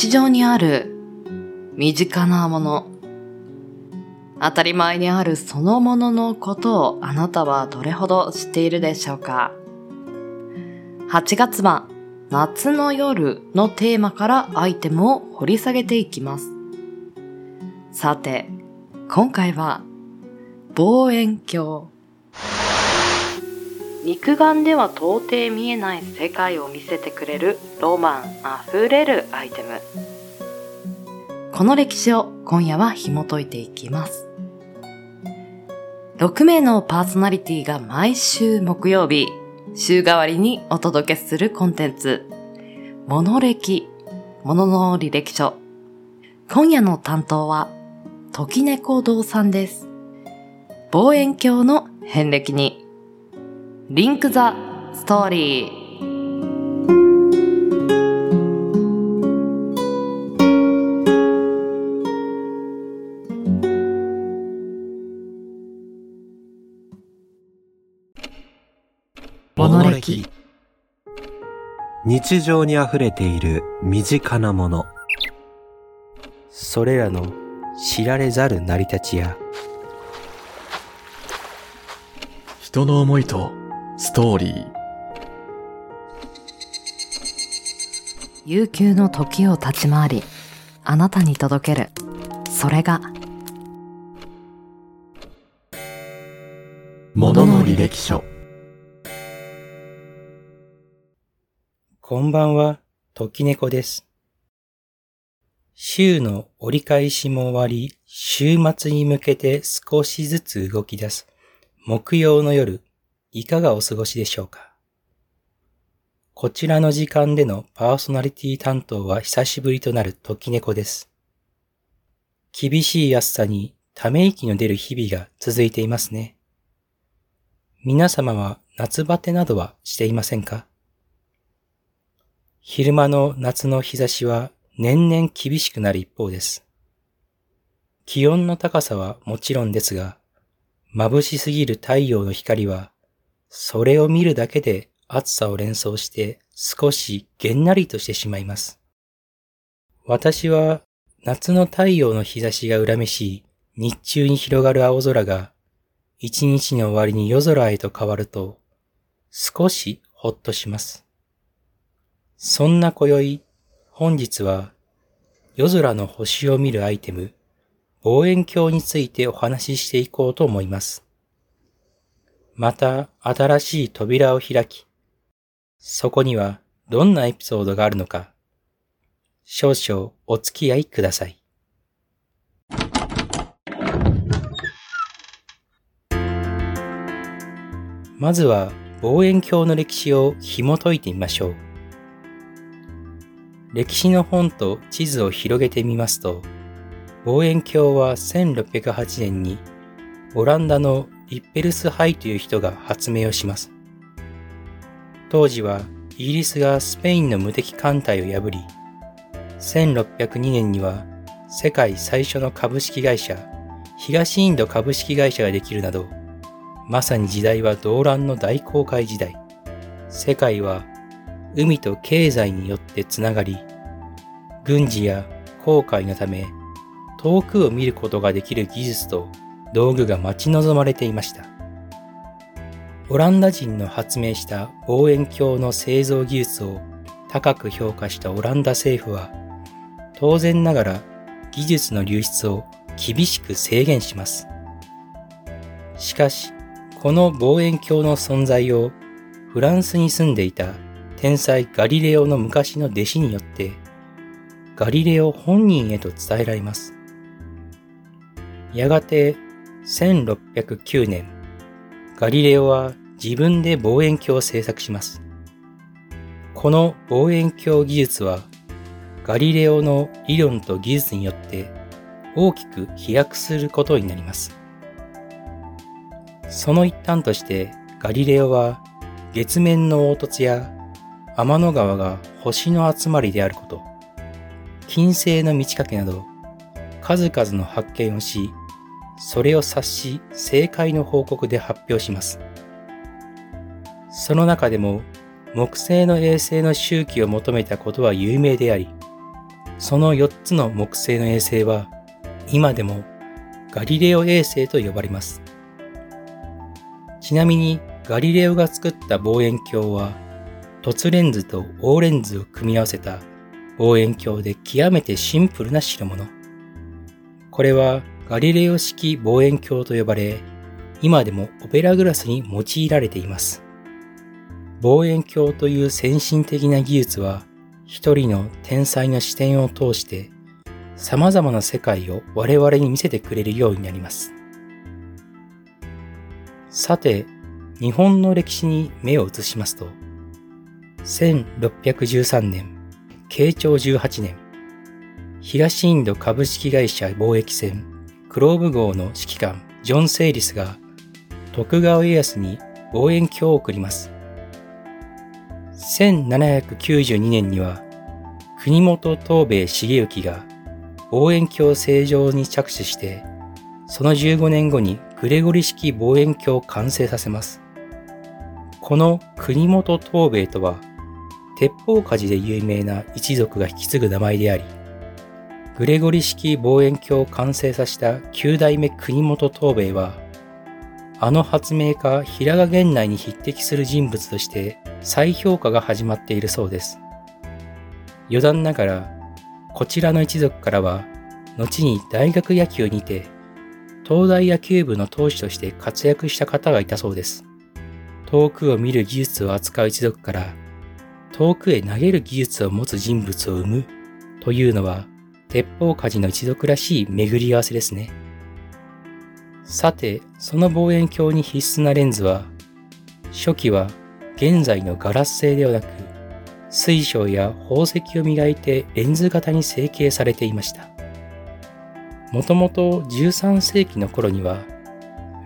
日常にある身近なもの、当たり前にあるそのもののことをあなたはどれほど知っているでしょうか ?8 月版夏の夜のテーマからアイテムを掘り下げていきます。さて、今回は望遠鏡。肉眼では到底見えない世界を見せてくれるロマンあふれるアイテム。この歴史を今夜は紐解いていきます。6名のパーソナリティが毎週木曜日、週替わりにお届けするコンテンツ、モノ歴、モノの履歴書。今夜の担当は、時猫堂さんです。望遠鏡の遍歴にリンクザストーリー。日常に溢れている身近なもの。それらの知られざる成り立ちや、人の思いとストーリー。悠久の時を立ち回りあなたに届ける。それが「ものの履歴書」こんばんは、時猫です。週の折り返しも終わり、週末に向けて少しずつ動き出す。木曜の夜、いかがお過ごしでしょうか？こちらの時間でのパーソナリティ担当は久しぶりとなる時猫です。厳しい暑さにため息の出る日々が続いていますね。皆様は夏バテなどはしていませんか？昼間の夏の日差しは年々厳しくなる一方です。気温の高さはもちろんですが、眩しすぎる太陽の光はそれを見るだけで暑さを連想して少しげんなりとしてしまいます。私は夏の太陽の日差しが恨めしい日中に広がる青空が一日の終わりに夜空へと変わると少しほっとします。そんな今宵、本日は夜空の星を見るアイテム、望遠鏡についてお話ししていこうと思います。また新しい扉を開き、そこにはどんなエピソードがあるのか、少々お付き合いください。まずは望遠鏡の歴史を紐解いてみましょう。歴史の本と地図を広げてみますと、望遠鏡は1608年にオランダのリッペルスハイという人が発明をします。当時はイギリスがスペインの無敵艦隊を破り、1602年には世界最初の株式会社、東インド株式会社ができるなど、まさに時代は動乱の大航海時代。世界は海と経済によってつながり、軍事や航海のため遠くを見ることができる技術と道具が待ち望まれていました。オランダ人の発明した望遠鏡の製造技術を高く評価したオランダ政府は、当然ながら技術の流出を厳しく制限します。しかし、この望遠鏡の存在をフランスに住んでいた天才ガリレオの昔の弟子によって、ガリレオ本人へと伝えられます。やがて1609年、ガリレオは自分で望遠鏡を製作します。この望遠鏡技術は、ガリレオの理論と技術によって大きく飛躍することになります。その一端として、ガリレオは月面の凹凸や天の川が星の集まりであること、金星の満ち欠けなど数々の発見をし、それを察し正解の報告で発表します。その中でも木星の衛星の周期を求めたことは有名であり、その4つの木星の衛星は今でもガリレオ衛星と呼ばれます。ちなみにガリレオが作った望遠鏡は凸レンズと大レンズを組み合わせた望遠鏡で極めてシンプルな代物。これはガリレオ式望遠鏡と呼ばれ、今でもオペラグラスに用いられています。望遠鏡という先進的な技術は、一人の天才の視点を通して、様々な世界を我々に見せてくれるようになります。さて、日本の歴史に目を移しますと、1613年、慶長18年、東インド株式会社貿易船クローブ号の指揮官ジョン・セイリスが徳川家康に望遠鏡を送ります。1792年には国本東兵衛重幸が望遠鏡正常に着手してその15年後にグレゴリ式望遠鏡を完成させます。この国本東兵衛とは鉄砲火事で有名な一族が引き継ぐ名前であり、グレゴリ式望遠鏡を完成させた9代目国本東兵衛は、あの発明家平賀源内に匹敵する人物として再評価が始まっているそうです。余談ながら、こちらの一族からは、後に大学野球にて、東大野球部の投手として活躍した方がいたそうです。遠くを見る技術を扱う一族から、遠くへ投げる技術を持つ人物を生むというのは、鉄砲火事の一族らしい巡り合わせですね。さて、その望遠鏡に必須なレンズは、初期は現在のガラス製ではなく、水晶や宝石を磨いてレンズ型に成形されていました。もともと13世紀の頃には、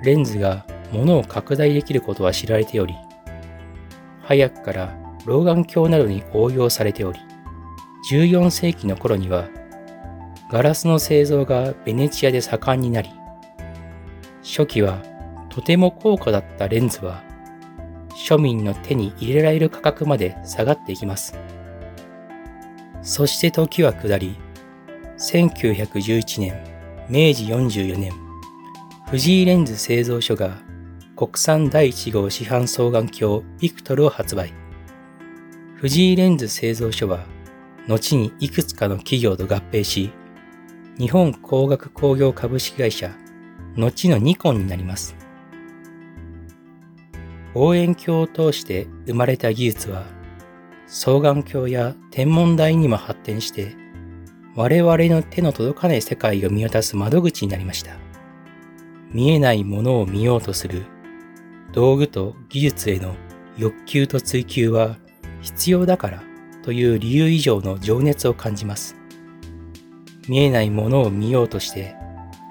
レンズが物を拡大できることは知られており、早くから老眼鏡などに応用されており、14世紀の頃には、ガラスの製造がベネチアで盛んになり、初期はとても高価だったレンズは、庶民の手に入れられる価格まで下がっていきます。そして時は下り、1911年、明治44年、藤井レンズ製造所が国産第1号市販双眼鏡ビクトルを発売。藤井レンズ製造所は、後にいくつかの企業と合併し、日本工学工業株式会社、後のニコンになります。望遠鏡を通して生まれた技術は、双眼鏡や天文台にも発展して、我々の手の届かない世界を見渡す窓口になりました。見えないものを見ようとする道具と技術への欲求と追求は必要だからという理由以上の情熱を感じます。見えないものを見ようとして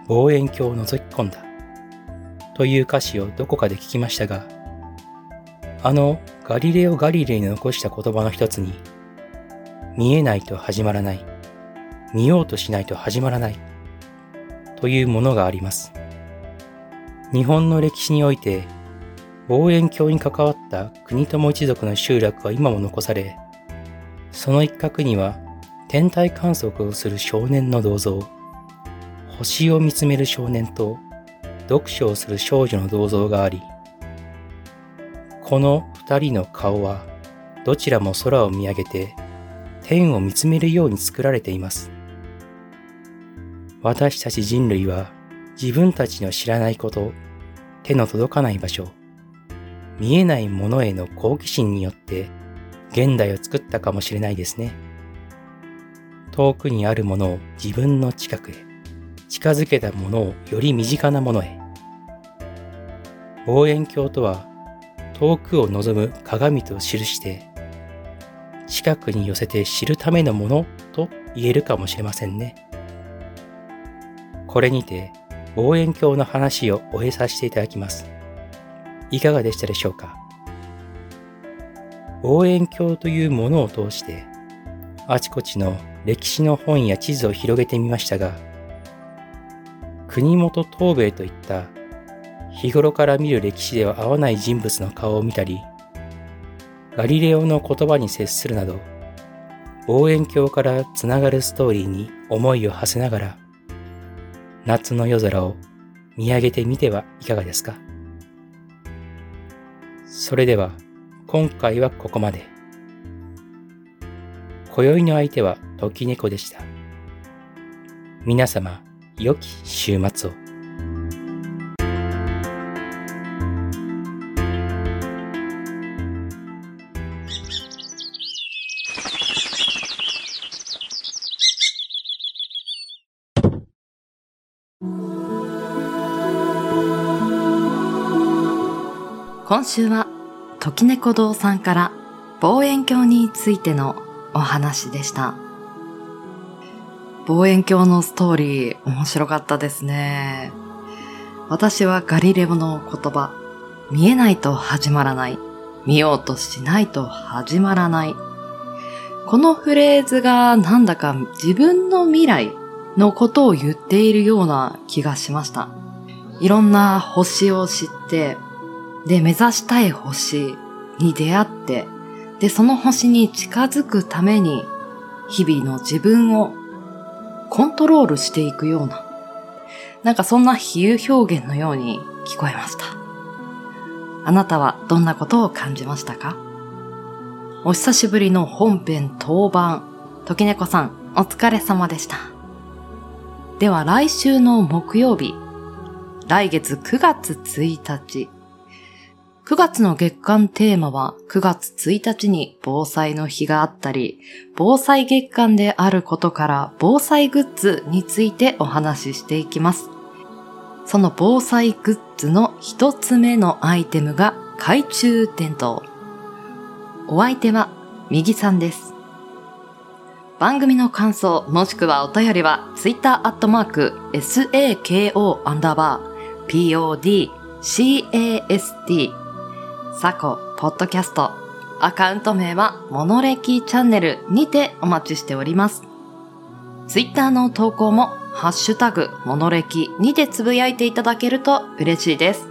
望遠鏡を覗き込んだという歌詞をどこかで聞きましたが、あのガリレオ・ガリレイの残した言葉の一つに、見えないと始まらない、見ようとしないと始まらないというものがあります。日本の歴史において望遠鏡に関わった国友一族の集落は今も残され、その一角には天体観測をする少年の銅像、星を見つめる少年と読書をする少女の銅像があり、この二人の顔はどちらも空を見上げて天を見つめるように作られています。私たち人類は自分たちの知らないこと、手の届かない場所、見えないものへの好奇心によって現代を作ったかもしれないですね。遠くにあるものを自分の近くへ、近づけたものをより身近なものへ。望遠鏡とは遠くを望む鏡と記して、近くに寄せて知るためのものと言えるかもしれませんね。これにて望遠鏡の話を終えさせていただきます。いかがでしたでしょうか？望遠鏡というものを通して、あちこちの歴史の本や地図を広げてみましたが、国本東兵衛といった日頃から見る歴史では合わない人物の顔を見たり、ガリレオの言葉に接するなど、望遠鏡からつながるストーリーに思いを馳せながら、夏の夜空を見上げてみてはいかがですか？それでは、今回はここまで。今宵の相手は時猫でした。皆様、良き週末を。今週は、時猫堂さんから望遠鏡についてのお話でした。望遠鏡のストーリー面白かったですね。私はガリレオの言葉、見えないと始まらない、見ようとしないと始まらない。このフレーズがなんだか自分の未来のことを言っているような気がしました。いろんな星を知って、で、目指したい星に出会って、で、その星に近づくために、日々の自分をコントロールしていくような、なんかそんな比喩表現のように聞こえました。あなたはどんなことを感じましたか？お久しぶりの本編当番、時猫さん、お疲れ様でした。では来週の木曜日、来月9月1日、9月の月間テーマは9月1日に防災の日があったり、防災月間であることから防災グッズについてお話ししていきます。その防災グッズの一つ目のアイテムが懐中電灯。お相手は右さんです。番組の感想もしくはお便りは Twitter アットマーク SAKO アンダーバー PODCAST サコポッドキャストアカウント名はモノレキチャンネルにてお待ちしております。ツイッターの投稿もハッシュタグモノレキにてつぶやいていただけると嬉しいです。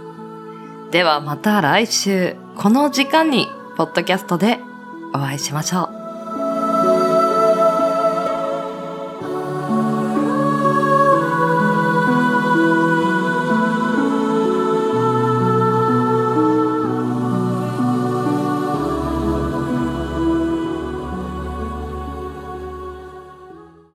ではまた来週この時間にポッドキャストでお会いしましょう。